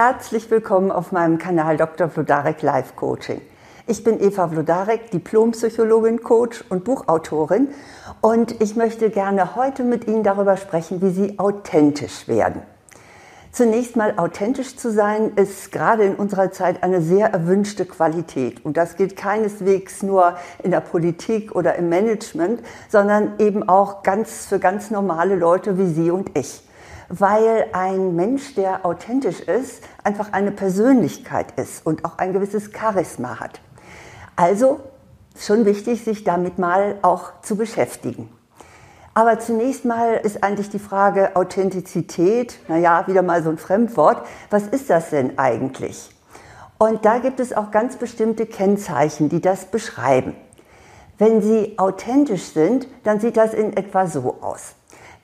Herzlich willkommen auf meinem Kanal Dr. Vlodarek Life Coaching. Ich bin Eva Vlodarek, Diplompsychologin, Coach und Buchautorin und ich möchte gerne heute mit Ihnen darüber sprechen, wie Sie authentisch werden. Zunächst mal authentisch zu sein, ist gerade in unserer Zeit eine sehr erwünschte Qualität. Und das gilt keineswegs nur in der Politik oder im Management, sondern eben auch ganz für ganz normale Leute wie Sie und ich weil ein Mensch, der authentisch ist, einfach eine Persönlichkeit ist und auch ein gewisses Charisma hat. Also schon wichtig, sich damit mal auch zu beschäftigen. Aber zunächst mal ist eigentlich die Frage Authentizität, naja, wieder mal so ein Fremdwort, was ist das denn eigentlich? Und da gibt es auch ganz bestimmte Kennzeichen, die das beschreiben. Wenn Sie authentisch sind, dann sieht das in etwa so aus.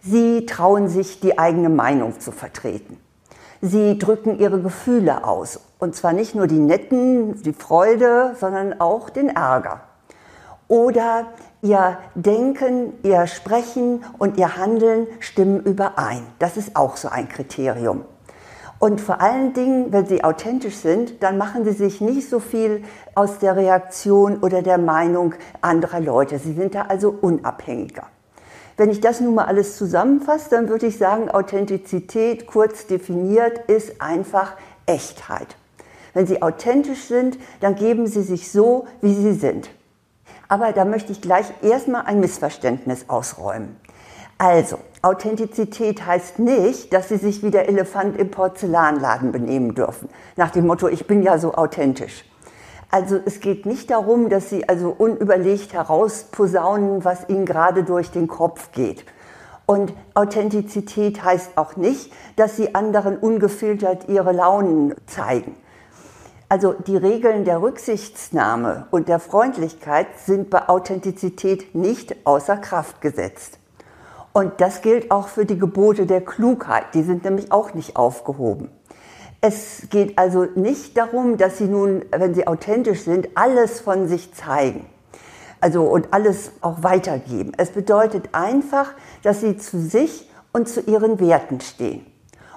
Sie trauen sich, die eigene Meinung zu vertreten. Sie drücken ihre Gefühle aus. Und zwar nicht nur die netten, die Freude, sondern auch den Ärger. Oder ihr Denken, ihr Sprechen und ihr Handeln stimmen überein. Das ist auch so ein Kriterium. Und vor allen Dingen, wenn sie authentisch sind, dann machen sie sich nicht so viel aus der Reaktion oder der Meinung anderer Leute. Sie sind da also unabhängiger. Wenn ich das nun mal alles zusammenfasse, dann würde ich sagen, Authentizität kurz definiert ist einfach Echtheit. Wenn Sie authentisch sind, dann geben Sie sich so, wie Sie sind. Aber da möchte ich gleich erstmal ein Missverständnis ausräumen. Also, Authentizität heißt nicht, dass Sie sich wie der Elefant im Porzellanladen benehmen dürfen. Nach dem Motto, ich bin ja so authentisch. Also es geht nicht darum, dass Sie also unüberlegt herausposaunen, was Ihnen gerade durch den Kopf geht. Und Authentizität heißt auch nicht, dass Sie anderen ungefiltert Ihre Launen zeigen. Also die Regeln der Rücksichtsnahme und der Freundlichkeit sind bei Authentizität nicht außer Kraft gesetzt. Und das gilt auch für die Gebote der Klugheit, die sind nämlich auch nicht aufgehoben. Es geht also nicht darum, dass Sie nun, wenn Sie authentisch sind, alles von sich zeigen. Also und alles auch weitergeben. Es bedeutet einfach, dass Sie zu sich und zu Ihren Werten stehen.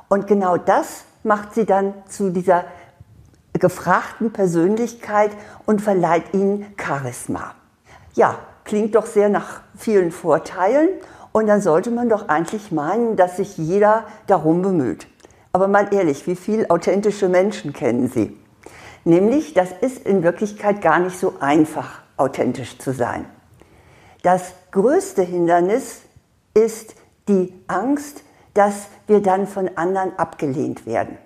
Und genau das macht Sie dann zu dieser gefragten Persönlichkeit und verleiht Ihnen Charisma. Ja, klingt doch sehr nach vielen Vorteilen und dann sollte man doch eigentlich meinen, dass sich jeder darum bemüht. Aber mal ehrlich, wie viele authentische Menschen kennen Sie? Nämlich, das ist in Wirklichkeit gar nicht so einfach, authentisch zu sein. Das größte Hindernis ist die Angst, dass wir dann von anderen abgelehnt werden.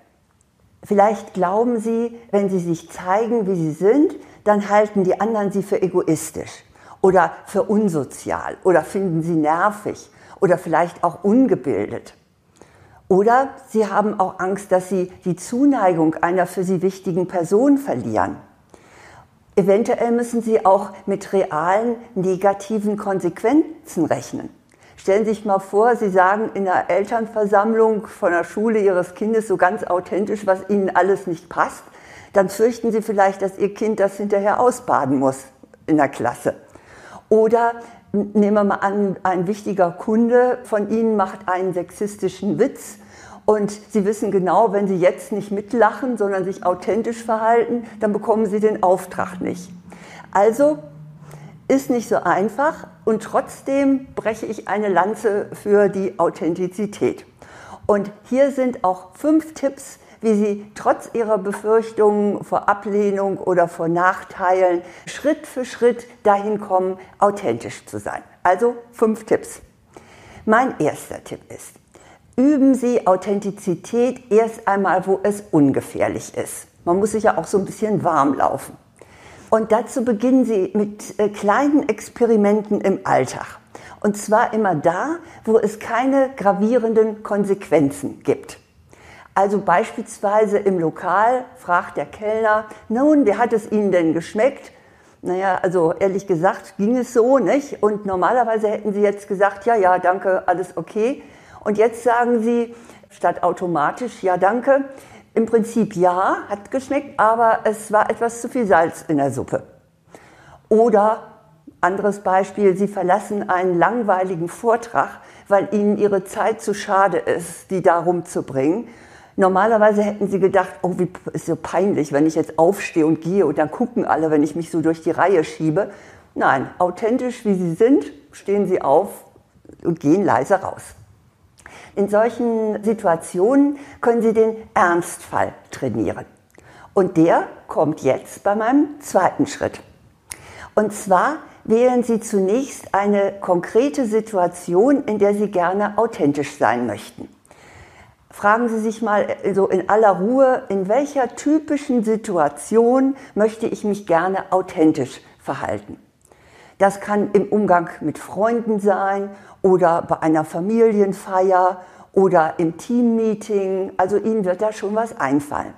Vielleicht glauben Sie, wenn Sie sich zeigen, wie Sie sind, dann halten die anderen Sie für egoistisch oder für unsozial oder finden Sie nervig oder vielleicht auch ungebildet. Oder sie haben auch Angst, dass sie die Zuneigung einer für sie wichtigen Person verlieren. Eventuell müssen sie auch mit realen negativen Konsequenzen rechnen. Stellen Sie sich mal vor, Sie sagen in der Elternversammlung von der Schule Ihres Kindes so ganz authentisch, was Ihnen alles nicht passt. Dann fürchten Sie vielleicht, dass Ihr Kind das hinterher ausbaden muss in der Klasse. Oder nehmen wir mal an, ein wichtiger Kunde von Ihnen macht einen sexistischen Witz und Sie wissen genau, wenn Sie jetzt nicht mitlachen, sondern sich authentisch verhalten, dann bekommen Sie den Auftrag nicht. Also ist nicht so einfach und trotzdem breche ich eine Lanze für die Authentizität. Und hier sind auch fünf Tipps, wie Sie trotz Ihrer Befürchtungen vor Ablehnung oder vor Nachteilen Schritt für Schritt dahin kommen, authentisch zu sein. Also fünf Tipps. Mein erster Tipp ist, üben Sie Authentizität erst einmal, wo es ungefährlich ist. Man muss sich ja auch so ein bisschen warm laufen. Und dazu beginnen Sie mit äh, kleinen Experimenten im Alltag. Und zwar immer da, wo es keine gravierenden Konsequenzen gibt. Also beispielsweise im Lokal fragt der Kellner, nun, wie hat es Ihnen denn geschmeckt? Naja, also ehrlich gesagt ging es so, nicht? Und normalerweise hätten Sie jetzt gesagt, ja, ja, danke, alles okay. Und jetzt sagen Sie statt automatisch, ja, danke, im Prinzip ja, hat geschmeckt, aber es war etwas zu viel Salz in der Suppe. Oder anderes Beispiel, Sie verlassen einen langweiligen Vortrag, weil Ihnen Ihre Zeit zu schade ist, die da rumzubringen Normalerweise hätten Sie gedacht, oh, wie ist so peinlich, wenn ich jetzt aufstehe und gehe und dann gucken alle, wenn ich mich so durch die Reihe schiebe. Nein, authentisch wie Sie sind, stehen Sie auf und gehen leise raus. In solchen Situationen können Sie den Ernstfall trainieren. Und der kommt jetzt bei meinem zweiten Schritt. Und zwar wählen Sie zunächst eine konkrete Situation, in der Sie gerne authentisch sein möchten. Fragen Sie sich mal so in aller Ruhe, in welcher typischen Situation möchte ich mich gerne authentisch verhalten. Das kann im Umgang mit Freunden sein oder bei einer Familienfeier oder im Teammeeting. Also Ihnen wird da schon was einfallen.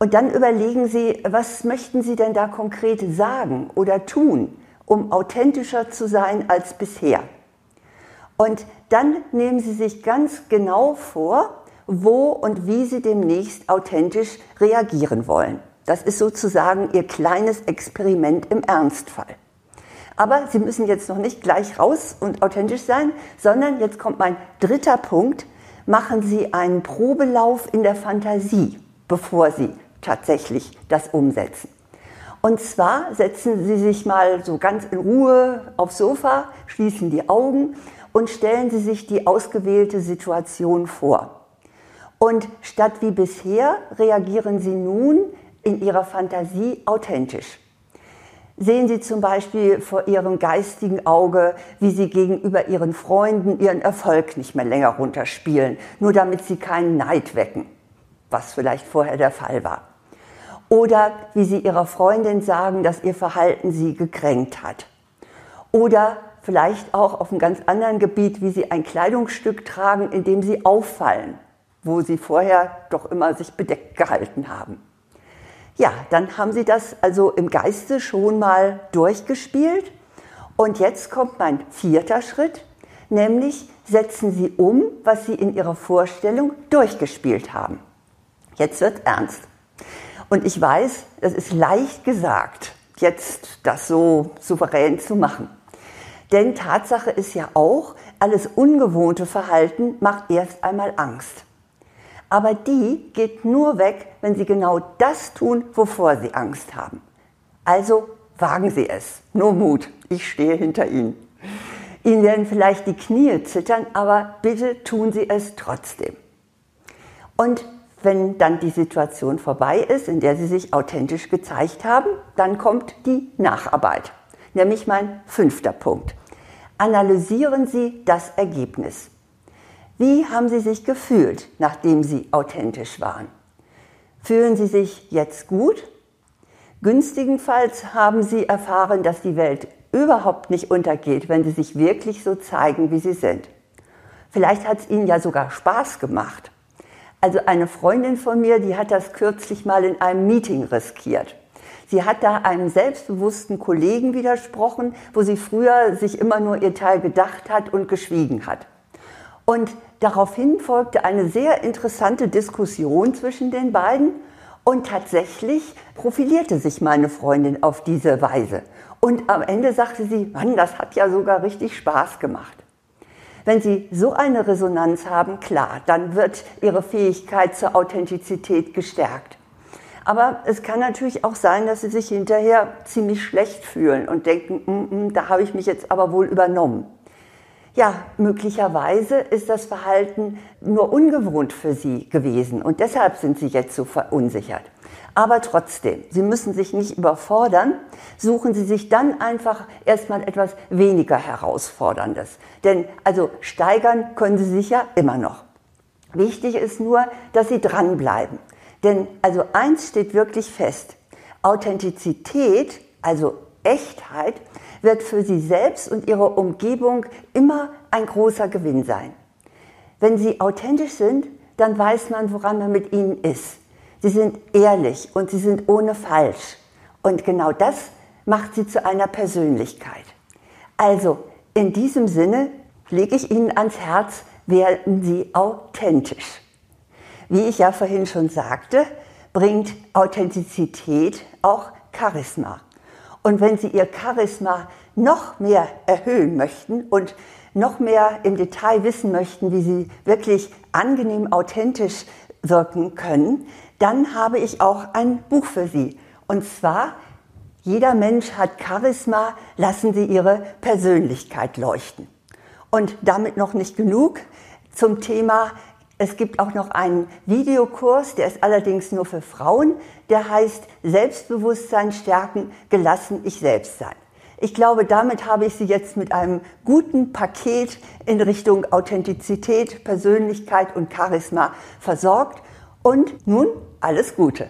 Und dann überlegen Sie, was möchten Sie denn da konkret sagen oder tun, um authentischer zu sein als bisher. Und dann nehmen Sie sich ganz genau vor, wo und wie Sie demnächst authentisch reagieren wollen. Das ist sozusagen Ihr kleines Experiment im Ernstfall. Aber Sie müssen jetzt noch nicht gleich raus und authentisch sein, sondern jetzt kommt mein dritter Punkt. Machen Sie einen Probelauf in der Fantasie, bevor Sie tatsächlich das umsetzen. Und zwar setzen Sie sich mal so ganz in Ruhe aufs Sofa, schließen die Augen und stellen Sie sich die ausgewählte Situation vor. Und statt wie bisher reagieren Sie nun in Ihrer Fantasie authentisch. Sehen Sie zum Beispiel vor Ihrem geistigen Auge, wie Sie gegenüber Ihren Freunden Ihren Erfolg nicht mehr länger runterspielen, nur damit Sie keinen Neid wecken, was vielleicht vorher der Fall war. Oder wie Sie Ihrer Freundin sagen, dass Ihr Verhalten Sie gekränkt hat. Oder vielleicht auch auf einem ganz anderen Gebiet, wie Sie ein Kleidungsstück tragen, in dem Sie auffallen, wo Sie vorher doch immer sich bedeckt gehalten haben. Ja, dann haben Sie das also im Geiste schon mal durchgespielt. Und jetzt kommt mein vierter Schritt, nämlich setzen Sie um, was Sie in Ihrer Vorstellung durchgespielt haben. Jetzt wird ernst. Und ich weiß, es ist leicht gesagt, jetzt das so souverän zu machen. Denn Tatsache ist ja auch, alles ungewohnte Verhalten macht erst einmal Angst. Aber die geht nur weg, wenn Sie genau das tun, wovor Sie Angst haben. Also wagen Sie es. Nur Mut. Ich stehe hinter Ihnen. Ihnen werden vielleicht die Knie zittern, aber bitte tun Sie es trotzdem. Und wenn dann die Situation vorbei ist, in der Sie sich authentisch gezeigt haben, dann kommt die Nacharbeit, nämlich mein fünfter Punkt. Analysieren Sie das Ergebnis. Wie haben Sie sich gefühlt, nachdem Sie authentisch waren? Fühlen Sie sich jetzt gut? Günstigenfalls haben Sie erfahren, dass die Welt überhaupt nicht untergeht, wenn Sie sich wirklich so zeigen, wie Sie sind. Vielleicht hat es Ihnen ja sogar Spaß gemacht. Also eine Freundin von mir, die hat das kürzlich mal in einem Meeting riskiert. Sie hat da einem selbstbewussten Kollegen widersprochen, wo sie früher sich immer nur ihr Teil gedacht hat und geschwiegen hat. Und daraufhin folgte eine sehr interessante Diskussion zwischen den beiden und tatsächlich profilierte sich meine Freundin auf diese Weise. Und am Ende sagte sie, Mann, das hat ja sogar richtig Spaß gemacht. Wenn Sie so eine Resonanz haben, klar, dann wird Ihre Fähigkeit zur Authentizität gestärkt. Aber es kann natürlich auch sein, dass Sie sich hinterher ziemlich schlecht fühlen und denken, mm, mm, da habe ich mich jetzt aber wohl übernommen. Ja, möglicherweise ist das Verhalten nur ungewohnt für Sie gewesen und deshalb sind Sie jetzt so verunsichert. Aber trotzdem, Sie müssen sich nicht überfordern. Suchen Sie sich dann einfach erstmal etwas weniger Herausforderndes. Denn also steigern können Sie sich ja immer noch. Wichtig ist nur, dass Sie dranbleiben. Denn also eins steht wirklich fest. Authentizität, also Echtheit, wird für Sie selbst und Ihre Umgebung immer ein großer Gewinn sein. Wenn Sie authentisch sind, dann weiß man, woran man mit Ihnen ist. Sie sind ehrlich und sie sind ohne Falsch. Und genau das macht sie zu einer Persönlichkeit. Also in diesem Sinne lege ich Ihnen ans Herz, werden Sie authentisch. Wie ich ja vorhin schon sagte, bringt Authentizität auch Charisma. Und wenn Sie Ihr Charisma noch mehr erhöhen möchten und noch mehr im Detail wissen möchten, wie Sie wirklich angenehm authentisch mitwirken können, dann habe ich auch ein Buch für Sie. Und zwar Jeder Mensch hat Charisma, lassen Sie Ihre Persönlichkeit leuchten. Und damit noch nicht genug zum Thema es gibt auch noch einen Videokurs, der ist allerdings nur für Frauen, der heißt Selbstbewusstsein stärken, gelassen ich selbst sein. Ich glaube, damit habe ich Sie jetzt mit einem guten Paket in Richtung Authentizität, Persönlichkeit und Charisma versorgt. Und nun alles Gute.